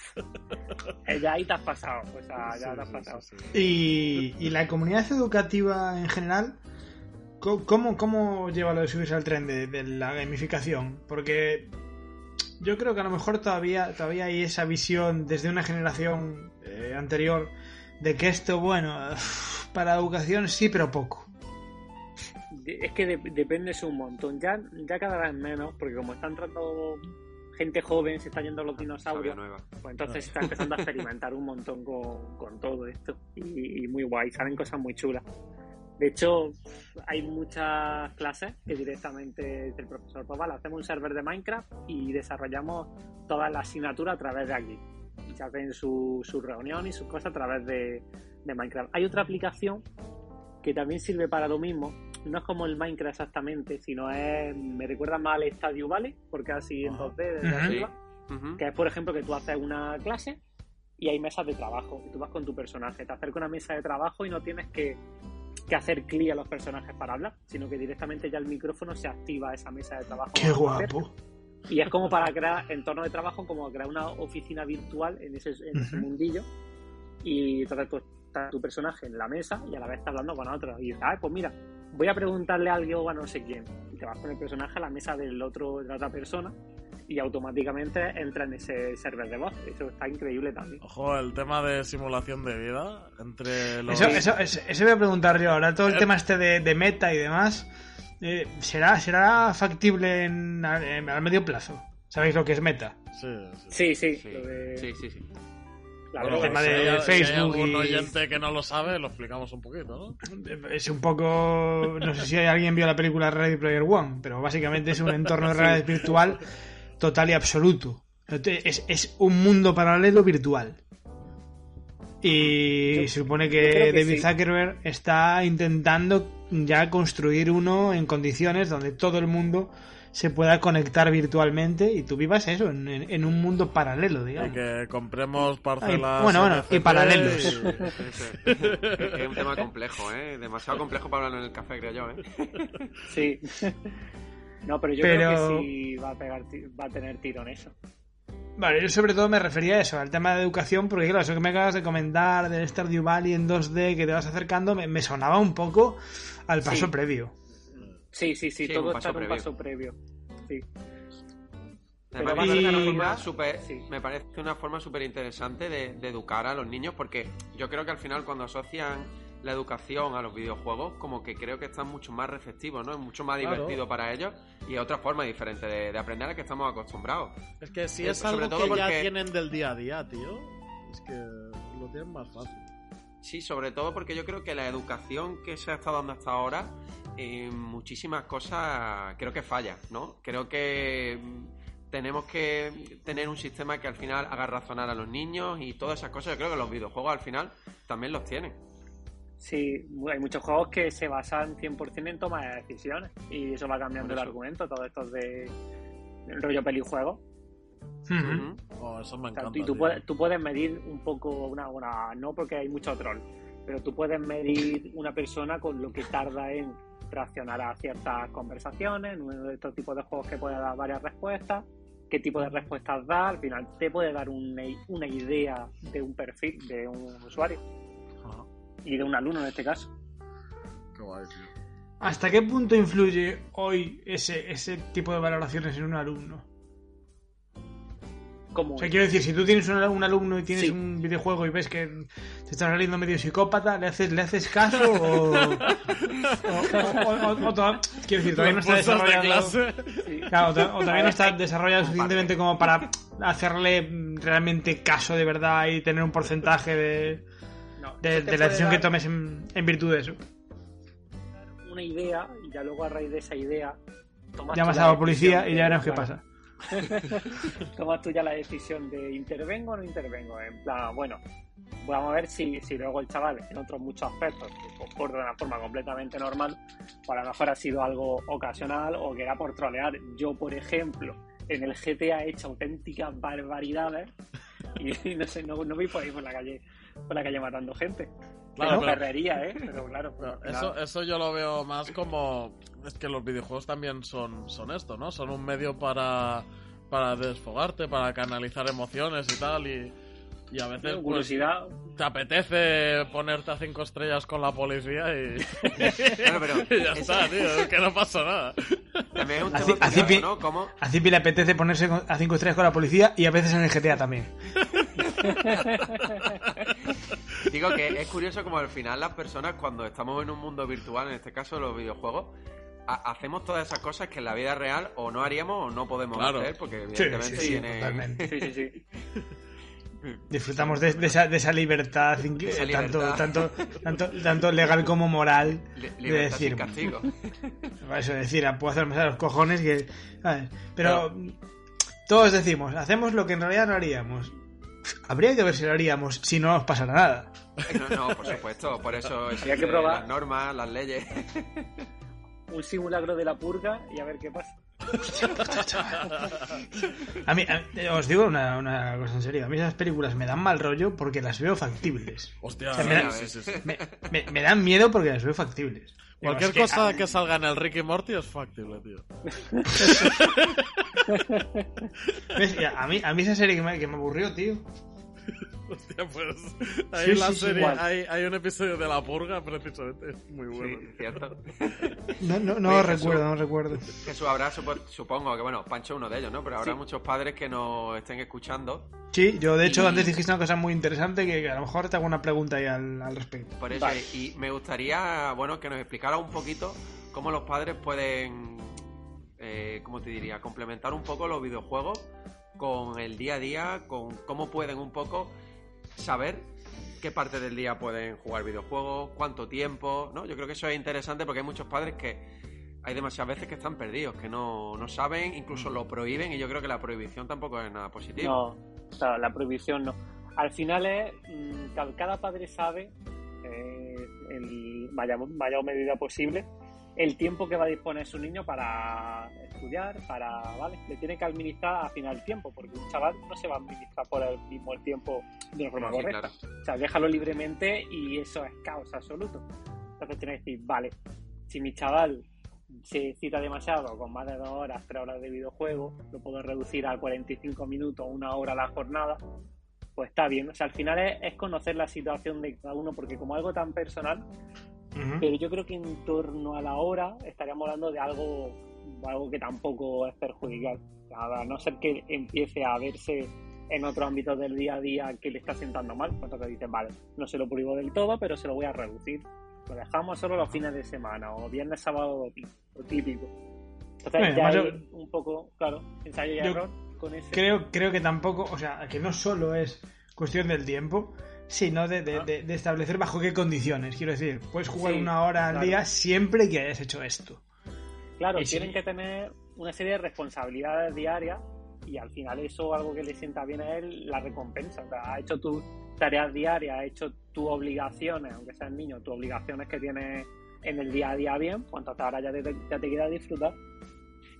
Eh, Ya ahí te has pasado, o sea, ya sí, te has sí, pasado. sí, sí. Y, y la comunidad educativa en general, ¿cómo, cómo lleva lo de subirse al tren de, de la gamificación? Porque yo creo que a lo mejor todavía, todavía hay esa visión desde una generación eh, anterior de que esto, bueno, para educación sí, pero poco. Es que de- depende un montón. Ya, ya cada vez menos, porque como están entrando gente joven, se están yendo los dinosaurios, pues entonces se está empezando a experimentar un montón con, con todo esto. Y, y muy guay, salen cosas muy chulas. De hecho, hay muchas clases que directamente dice el profesor, pues vale, hacemos un server de Minecraft y desarrollamos toda la asignatura a través de aquí. Y se hacen su, su reunión y sus cosas a través de, de Minecraft. Hay otra aplicación que también sirve para lo mismo. No es como el Minecraft exactamente, sino es. Me recuerda más al Stadio Valley, porque así en Ajá. 2D desde arriba. Que es, por ejemplo, que tú haces una clase y hay mesas de trabajo. Y tú vas con tu personaje, te acercas a una mesa de trabajo y no tienes que, que hacer clic a los personajes para hablar, sino que directamente ya el micrófono se activa a esa mesa de trabajo. ¡Qué guapo! Y es como para crear entorno de trabajo, como crear una oficina virtual en ese, en ese mundillo. Y entonces tú estás tu personaje en la mesa y a la vez estás hablando con otro. Y dices, ah, pues mira, voy a preguntarle algo a no sé quién. Y te vas con el personaje a la mesa del otro, de la otra persona y automáticamente entra en ese server de voz. Eso está increíble también. Ojo, el tema de simulación de vida entre los... Eso, eso, eso, eso voy a preguntar yo ahora. Todo el Eh. tema este de, de meta y demás, eh, ¿será, ¿será factible en, en- a medio plazo? ¿Sabéis lo que es meta? Sí, sí. Sí, sí. Sí, lo de- sí, sí, sí. la Bueno, droga. tema si de hay- si hay Facebook algún y- oyente que no lo sabe, lo explicamos un poquito, ¿no? Es un poco. No sé si alguien vio la película Ready Player One, pero básicamente es un entorno de realidad virtual total y absoluto. Es, es un mundo paralelo virtual. Y Yo- se supone que que David sí. Zuckerberg está intentando ya construir uno en condiciones donde todo el mundo se pueda conectar virtualmente y tú vivas eso, en, en- en un mundo paralelo, Y digamos. que compremos parcelas... bueno, bueno, NFT y paralelos. Sí, sí. Es es un tema complejo, ¿eh? Demasiado complejo para hablarlo en el café, creo yo, ¿eh? Sí. no, pero yo Pero- creo que sí va a, pegar, ti- va a tener tiro en eso. Vale, yo sobre todo me refería a eso, al tema de educación, porque claro, eso que me acabas de comentar del Stardew Valley en 2D que te vas acercando, me, me sonaba un poco al paso Sí. previo. Sí, sí, sí, Sí, todo está en un paso previo. Sí. Además, Pero me parece y- una forma súper Sí. me parece una forma súper interesante de, de educar a los niños porque yo creo que al final cuando asocian la educación a los videojuegos como que creo que están mucho más receptivos, ¿no? Es mucho más Claro. divertido para ellos y es otra forma diferente de, de aprender a la que estamos acostumbrados. Es que si Eh, es algo que ya tienen del día a día, tío, es que lo tienen más fácil. Sí, sobre todo porque yo creo que la educación que se ha estado dando hasta ahora, en muchísimas cosas creo que falla, ¿no? Creo que mm, tenemos que tener un sistema que al final haga razonar a los niños y todas esas cosas. Yo creo que los videojuegos al final también los tienen. Sí, hay muchos juegos que se basan 100% en toma de decisiones y eso va cambiando el argumento, todo esto de el rollo pelijuego. Oh, eso me O sea, encanta. y tú puedes, tú puedes medir un poco una, una, no porque hay mucho troll, pero tú puedes medir una persona con lo que tarda en reaccionar a ciertas conversaciones, en uno de estos tipos de juegos que puede dar varias respuestas, qué tipo de respuestas da, al final te puede dar una, una idea de un perfil de un usuario. Y de un alumno en este caso. Qué guay, tío. ¿Hasta qué punto influye hoy ese, ese tipo de valoraciones en un alumno? Como O sea, quiero decir, si tú tienes un, un alumno y tienes Sí. un videojuego y ves que te está saliendo medio psicópata, ¿le haces, ¿le haces caso o...? o, o- o- o to- quiero decir, todavía no está cursos de desarrollado... clase. sí. Claro, o, to- o todavía no está desarrollado suficientemente como para hacerle realmente caso de verdad y tener un porcentaje de, No, de, la decisión que tomes en, en virtud de eso. Una idea y ya luego a raíz de esa idea tomas Llamas a la policía y ya veremos qué pasa. tomas tú ya la decisión de intervengo o no intervengo. En plan, bueno, vamos a ver si, si luego el chaval, en otros muchos aspectos, se comporta de una forma completamente normal, pues a lo mejor ha sido algo ocasional o que era por trolear. Yo, por ejemplo, en el GTA he hecho auténticas barbaridades y, no sé, no, no voy por ahí por la calle, por la calle matando gente. Claro, Pero perrería, ¿eh? Pero claro, Pero eso, nada. eso yo lo veo más como. Es que los videojuegos también son, son esto, ¿no? Son un medio para, para desfogarte, para canalizar emociones y tal. Y, y a veces pues, curiosidad. te apetece ponerte a cinco estrellas con la policía y, Bueno, pero y ya eso- está, tío. Es que no pasa nada. También es un tema así ¿no? Como A Zipi le apetece ponerse a 5 estrellas con la policía y a veces en el GTA también. Digo que es curioso como al final las personas cuando estamos en un mundo virtual, en este caso los videojuegos, ha- hacemos todas esas cosas que en la vida real o no haríamos o no podemos Claro. hacer, porque evidentemente sí, sí, tiene... totalmente. Sí, sí, sí. Disfrutamos de, de esa, de esa libertad, Esa tanto, libertad. tanto, tanto, tanto legal como moral, li- de libertad sin decir, castigo. Eso decir, puedo hacerme a los cojones que. ¿sabes? Pero todos decimos, hacemos lo que en realidad no haríamos. Habría que ver si lo haríamos si no nos pasara nada. No, no, por supuesto, por eso existen que probar. las normas, las leyes. Un simulacro de la purga y a ver qué pasa. A mí, a- os digo una, una cosa en serio, a mí esas películas me dan mal rollo porque las veo factibles. Hostia, O sea, me da- sí, sí, sí. Me, me- me dan miedo porque las veo factibles. Cualquier es que, cosa ah, que salga en el Ricky Morty es factible, tío. A mí, a mí esa serie que me, que me aburrió, tío. Hostia, pues. Ahí Sí, la sí, serie hay, hay un episodio de La Purga, precisamente. Es muy bueno. Sí, cierto. No, no, no Oye, lo Jesús. recuerdo, no recuerdo. Jesús, habrá, supo- supongo que, bueno, Pancho es uno de ellos, ¿no? Pero habrá Sí. muchos padres que nos estén escuchando. Sí, yo de hecho Y- antes dijiste una cosa muy interesante que, que a lo mejor te hago una pregunta ahí al, al respecto. Por eso, Vale. y me gustaría, bueno, que nos explicara un poquito cómo los padres pueden, eh, ¿cómo te diría? Complementar un poco los videojuegos con el día a día, con cómo pueden un poco saber qué parte del día pueden jugar videojuegos, cuánto tiempo, ¿no? Yo creo que eso es interesante porque hay muchos padres que hay demasiadas veces que están perdidos, que no, no saben, incluso lo prohíben y yo creo que la prohibición tampoco es nada positivo. No, o sea, la prohibición no. Al final es, mm, ca- cada padre sabe, eh, en mayor, mayor medida posible, el tiempo que va a disponer su niño para estudiar, para, ¿vale? Le tiene que administrar al final el tiempo, porque un chaval no se va a administrar por el mismo el tiempo de una forma correcta. claro. O sea, déjalo libremente y eso es caos absoluto. Entonces tienes que decir, vale, si mi chaval se cita demasiado con más de dos horas, tres horas de videojuego, lo puedo reducir a 45 minutos, una hora a la jornada, pues está bien. O sea, al final es, es conocer la situación de cada uno, porque como algo tan personal, Ujú. pero yo creo que en torno a la hora estaríamos hablando de algo, algo que tampoco es perjudicial. A no ser que empiece a verse en otros ámbitos del día a día que le está sentando mal, pues entonces dices, vale, no se lo prohíbo del todo, pero se lo voy a reducir. Lo dejamos solo los fines de semana, o viernes, sábado, lo típico. Entonces Bueno, ya hay un poco, claro, ensayo y yo error con ese. Creo, creo que tampoco, o sea, que no solo es cuestión del tiempo, de, de- Ah. de- de establecer bajo qué condiciones. Quiero decir, puedes jugar Sí, una hora al claro. día siempre que hayas hecho esto. Claro, Y sí. tienen que tener una serie de responsabilidades diarias y al final eso algo que le sienta bien a él, la recompensa. O sea, ha hecho tus tareas diarias, ha hecho tus obligaciones, aunque seas niño, tus obligaciones que tienes en el día a día bien, pues entonces ahora ya te, ya te queda disfrutar.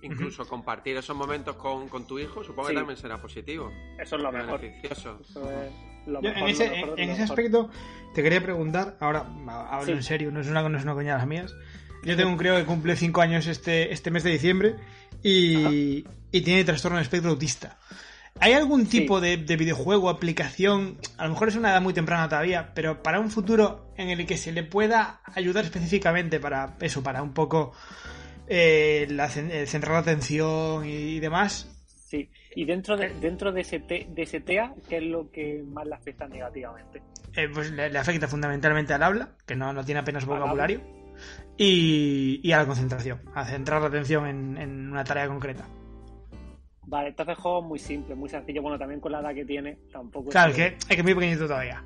Incluso compartir esos momentos con, con tu hijo, supongo Sí. que también será positivo. Eso es lo mejor. Beneficioso. Eso es lo Yo, mejor, en lo ese, mejor de en lo ese mejor. aspecto, te quería preguntar, ahora hablo Sí. en serio, no es una, no es una coña de las mías. Yo tengo un crío que cumple 5 años este, este mes de diciembre y, y tiene trastorno de espectro autista. ¿Hay algún Sí. tipo de, de videojuego, aplicación, a lo mejor es una edad muy temprana todavía, pero para un futuro en el que se le pueda ayudar específicamente para eso, para un poco eh, la eh, centrar la atención y, demás? Sí. Y dentro de, dentro de ese, te- de ese TEA, ¿qué es lo que más le afecta negativamente? Eh, pues le, le afecta fundamentalmente al habla, que no, no tiene apenas vocabulario, y, y a la concentración, a centrar la atención en, en una tarea concreta. Vale, entonces juego muy simple, muy sencillo. Bueno, también con la edad que tiene, tampoco. Claro, es que, es que es muy pequeñito todavía.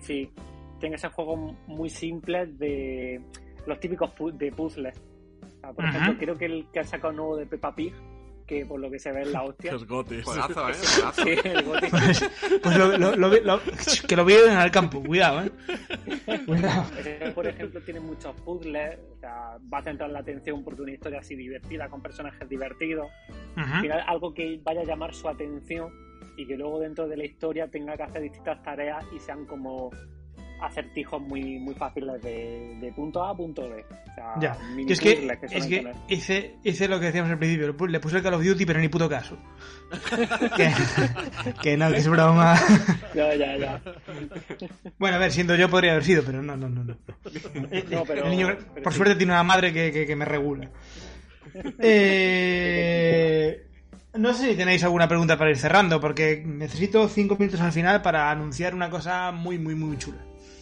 Sí, tiene ser juegos muy simples de los típicos de puzzles. O sea, por Ajá. ejemplo, creo que el que ha sacado nuevo de Peppa Pig, que por lo que se ve es la hostia. es Gotis. Juegazo, ¿eh? Juegazo. Sí, el Goti. Pues, pues lo, lo- lo- lo- que lo vieron al campo, cuidado, eh. Cuidado. Ese, por ejemplo, tiene muchos puzzles, o sea, va a centrar la atención porque una historia así divertida, con personajes divertidos. Algo que vaya a llamar su atención y que luego dentro de la historia tenga que hacer distintas tareas y sean como acertijos muy, muy fáciles de, de punto A a punto B. O sea, Ya, Yo es que, que es que hice, hice lo que decíamos al principio, le pu- le puse el Call of Duty pero ni puto caso. que, que no, que es broma. Ya, ya, ya. Bueno, a ver, siendo yo podría haber sido, pero no, no, no. no. No, pero- el niño, pero por sí. suerte, tiene una madre que, que- que me regula. Eh, no sé si tenéis alguna pregunta para ir cerrando, porque necesito cinco minutos al final para anunciar una cosa muy, muy, muy chula.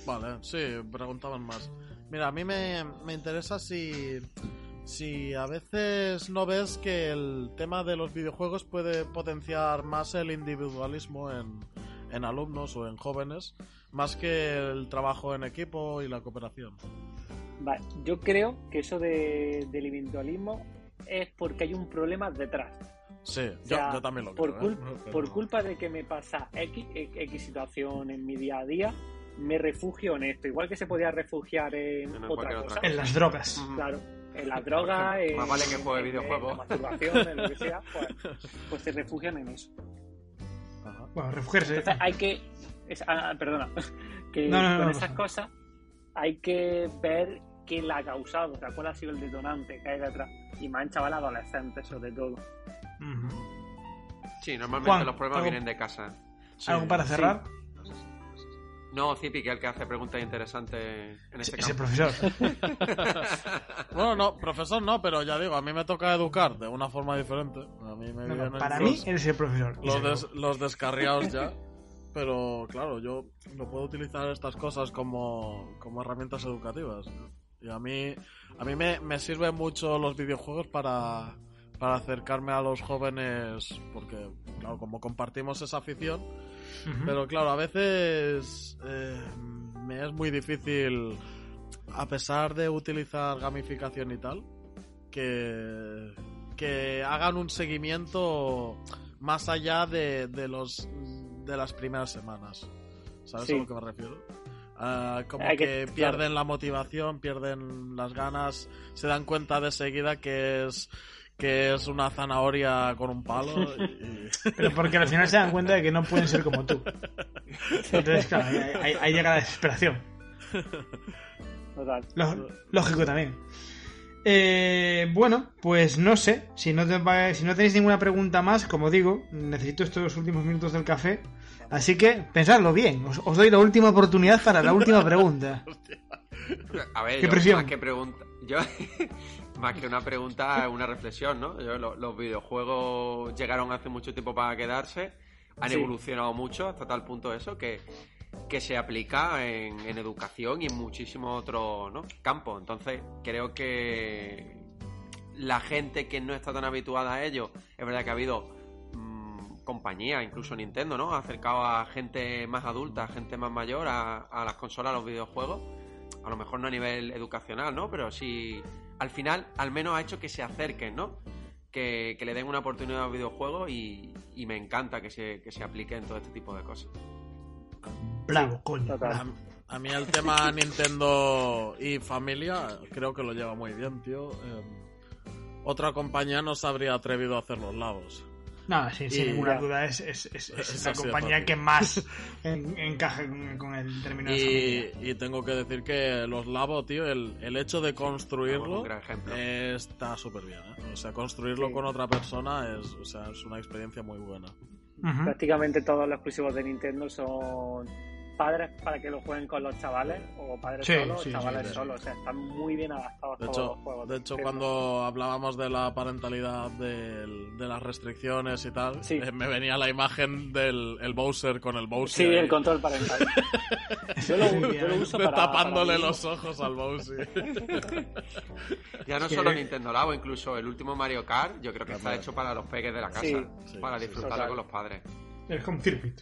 Vale, sí, preguntaban más. Mira, a mí me, me interesa si, si a veces no ves que el tema de los videojuegos puede potenciar más el individualismo en, en alumnos o en jóvenes, más que el trabajo en equipo y la cooperación. Vale, Yo creo que eso de, del individualismo es porque hay un problema detrás. Sí, O sea, yo, yo también lo por, creo. ¿eh? cul- por culpa de que me pasa X, X situación en mi día a día, me refugio en esto. Igual que se podía refugiar en, En otra cosa. otra En las drogas. Claro, en las drogas, en, más vale que juegue en- videojuegos. en la masturbación, en lo que sea, pues, pues se refugian en eso. Ajá. Bueno, refugiarse. Entonces hay que. es- ah, perdona. Que No, no, no, con no esas cosas hay que ver qué la ha causado, o sea, cuál ha sido el detonante que hay detrás. Y más en chaval adolescentes, sobre todo. Ujú. Sí, normalmente Juan, los problemas ¿algo- vienen de casa. Sí. ¿Algo para cerrar? No, Zipi, que es el que hace preguntas interesantes en este Ese campo. profesor. Bueno, no, profesor no, pero ya digo, a mí me toca educar de una forma diferente. A mí me No, no, vienen para los- mí, eres el profesor. Los, des- los descarriados ya. Pero claro, yo no puedo utilizar estas cosas como, como herramientas educativas. Y a mí, a mí me, me sirven mucho los videojuegos para, para acercarme a los jóvenes, porque claro, como compartimos esa afición, pero claro, a veces eh, me es muy difícil, a pesar de utilizar gamificación y tal, que, que hagan un seguimiento más allá de, de los de las primeras semanas. ¿Sabes Sí. a lo que me refiero? Ah, como que, claro. pierden la motivación, pierden las ganas, se dan cuenta de seguida que es que es una zanahoria con un palo y, Pero porque al final se dan cuenta de que no pueden ser como tú. Entonces, claro, ahí, ahí- llega la desesperación. Total. Lo- lógico también. Eh, bueno, pues no sé. Si no, te va- si no tenéis ninguna pregunta más, como digo, necesito estos últimos minutos del café. Así que pensadlo bien. Os, os doy la última oportunidad para la última pregunta. A ver, Qué yo, presión. más que pregunta, yo más que una pregunta, una reflexión, ¿no? Yo, lo- los videojuegos llegaron hace mucho tiempo para quedarse, han Sí. evolucionado mucho hasta tal punto eso que, que se aplica en, en educación y en muchísimos otros ¿no? campos. Entonces, creo que la gente que no está tan habituada a ello, es verdad que ha habido mm, compañías, incluso Nintendo, ¿no? Ha acercado a gente más adulta, a gente más mayor a, a las consolas, a los videojuegos. A lo mejor no a nivel educacional, ¿no? Pero sí, al final, al menos ha hecho que se acerquen, ¿no? Que, que le den una oportunidad a los videojuegos y, y me encanta que se, que se apliquen todo este tipo de cosas. Bravo, coño. Bravo. A mí el tema Nintendo y familia creo que lo lleva muy bien, tío. Eh, otra compañía no se habría atrevido a hacer los lavos. No, sin, sin Y- ninguna ya. duda, es, es, es, es la compañía que más en- encaja con, con el término de Y, y tengo que decir que los lavos, tío, el, el hecho de construirlo ejemplo. está súper bien. ¿eh? O sea, construirlo Sí. con otra persona es, o sea, es una experiencia muy buena. Prácticamente todos los exclusivos de Nintendo son padres para que lo jueguen con los chavales o padres Sí, solos sí, o chavales sí, sí. solos. O sea, están muy bien adaptados De todos hecho, los juegos. de hecho cuando hablábamos de la parentalidad del- de las restricciones y tal, Sí. eh, me venía la imagen del el Bowser con el Sí, Bowser. el control parental. Yo lo, yo lo uso para, tapándole para los ojos al Bowser. Ya no solo Nintendo Labo, incluso el último Mario Kart, yo creo que está hecho para los peques de la casa, Sí, sí, para sí, disfrutarlo con los padres. El home circuit.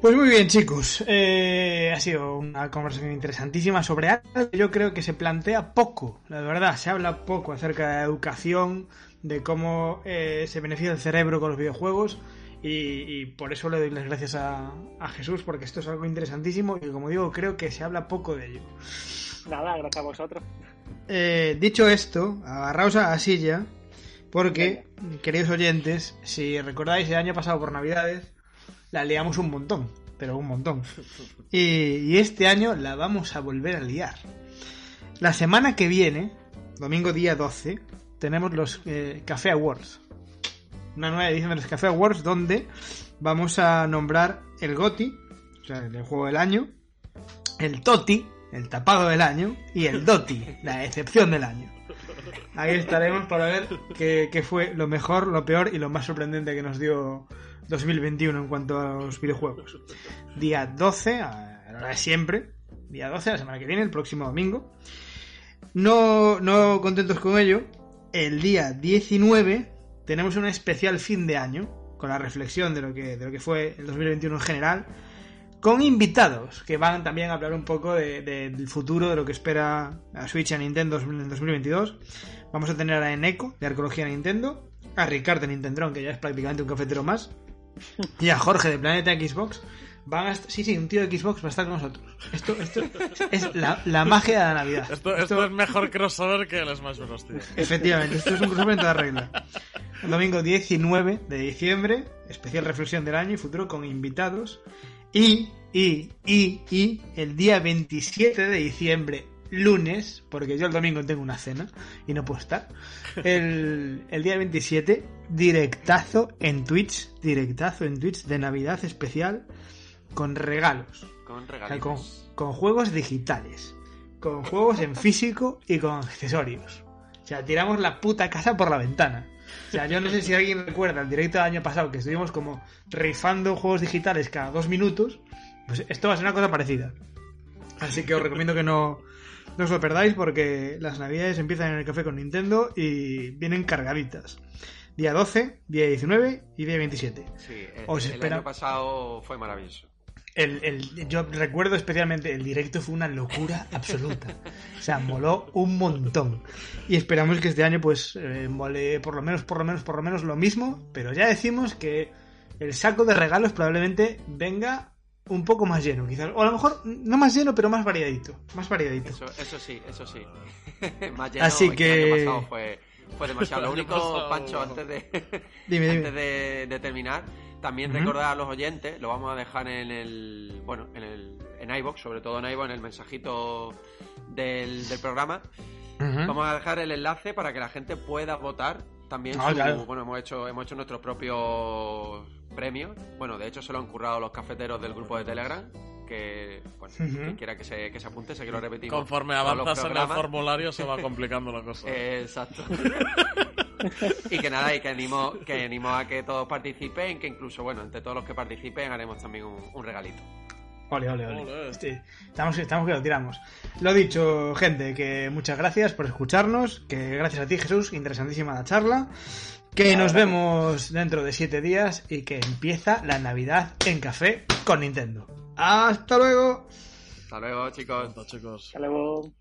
Pues muy bien, chicos. Eh, ha sido una conversación interesantísima sobre algo que yo creo que se plantea poco. La verdad, se habla poco acerca de la educación, de cómo eh, se beneficia el cerebro con los videojuegos. Y, y por eso le doy las gracias a, a Jesús, porque esto es algo interesantísimo y como digo, creo que se habla poco de ello. Nada, gracias a vosotros. Eh, dicho esto, agarraos a la silla, porque, queridos oyentes, si recordáis el año pasado por Navidades, la liamos un montón, pero un montón. Y, y este año la vamos a volver a liar. La semana que viene, domingo día 12, tenemos los eh, Café Awards. Una nueva edición de los Café Awards donde vamos a nombrar el GOTI, o sea, el juego del año, el TOTI, el tapado del año, y el DOTI, la excepción del año. Ahí estaremos para ver qué, fue lo mejor, lo peor y lo más sorprendente que nos dio 2021 en cuanto a los videojuegos. Día 12, a la hora de siempre, día 12, la semana que viene, el próximo domingo. No, no contentos con ello, el día 19 tenemos un especial fin de año, con la reflexión de lo que, de lo que fue el 2021 en general, con invitados que van también a hablar un poco de- de- del futuro, de lo que espera a Switch y a Nintendo en 2022. Vamos a tener a Eneco, de Arqueología Nintendo, a Ricardo de Nintendron, que ya es prácticamente un cafetero más, y a Jorge de Planeta Xbox. Van a est- sí, sí, un tío de Xbox va a estar con nosotros. Esto, esto es la, la magia de la Navidad. Esto, esto es mejor crossover que el Smash Bros. tío. Efectivamente, esto es un crossover en toda regla. El domingo 19 de diciembre, especial reflexión del año y futuro con invitados. Y, y, y, y, el día 27 de diciembre, lunes, porque yo el domingo tengo una cena y no puedo estar. El, el día 27, directazo en Twitch, directazo en Twitch de Navidad especial con regalos. Con sea, con, con juegos digitales, con juegos en físico y con accesorios. O sea, tiramos la puta casa por la ventana. O sea, yo no sé si alguien recuerda el directo del año pasado que estuvimos como rifando juegos digitales cada dos minutos. Pues esto va a ser una cosa parecida. Así que os recomiendo que no, no os lo perdáis porque las navidades empiezan en el café con Nintendo y vienen cargaditas. Día 12, día 19 y día 27. Sí, el, os el año pasado fue maravilloso. El, el- yo recuerdo especialmente el directo fue una locura absoluta. O sea, moló un montón. Y esperamos que este año pues eh, mole por lo menos, por lo menos, por lo menos lo mismo. Pero ya decimos que el saco de regalos probablemente venga un poco más lleno, quizás. O a lo mejor no más lleno, pero más variadito. Más variadito. Eso, eso sí, eso sí. Más lleno, Así el que- año fue, fue demasiado. Lo único, Pancho, antes de, Dime, dime. antes de, de terminar, también Ujú. recordar a los oyentes, lo vamos a dejar en el, bueno, en el, en iVoox, sobre todo en iVoox, en el mensajito del, del programa. Vamos a dejar el enlace para que la gente pueda votar también. Ah, su- claro. Bueno, hemos hecho, hemos hecho nuestros propios premios. Bueno, de hecho se lo han currado los cafeteros del grupo de Telegram. Que, bueno, Ujú. quien quiera que se, que se apunte, sé que lo repetimos. Conforme avanzas en el formulario se va complicando la cosa. Exacto. y que nada, y que animo, que animo a que todos participen, que incluso, bueno, entre todos los que participen haremos también un, un regalito. Ole, ole, ole. Ole. Este, estamos, estamos que lo tiramos. Lo dicho, gente, que muchas gracias por escucharnos. Que gracias a ti, Jesús, interesantísima la charla. Que nos vemos dentro de siete días y que empieza la Navidad en café con Nintendo. ¡Hasta luego! Hasta luego, chicos. Chicos. Hasta luego.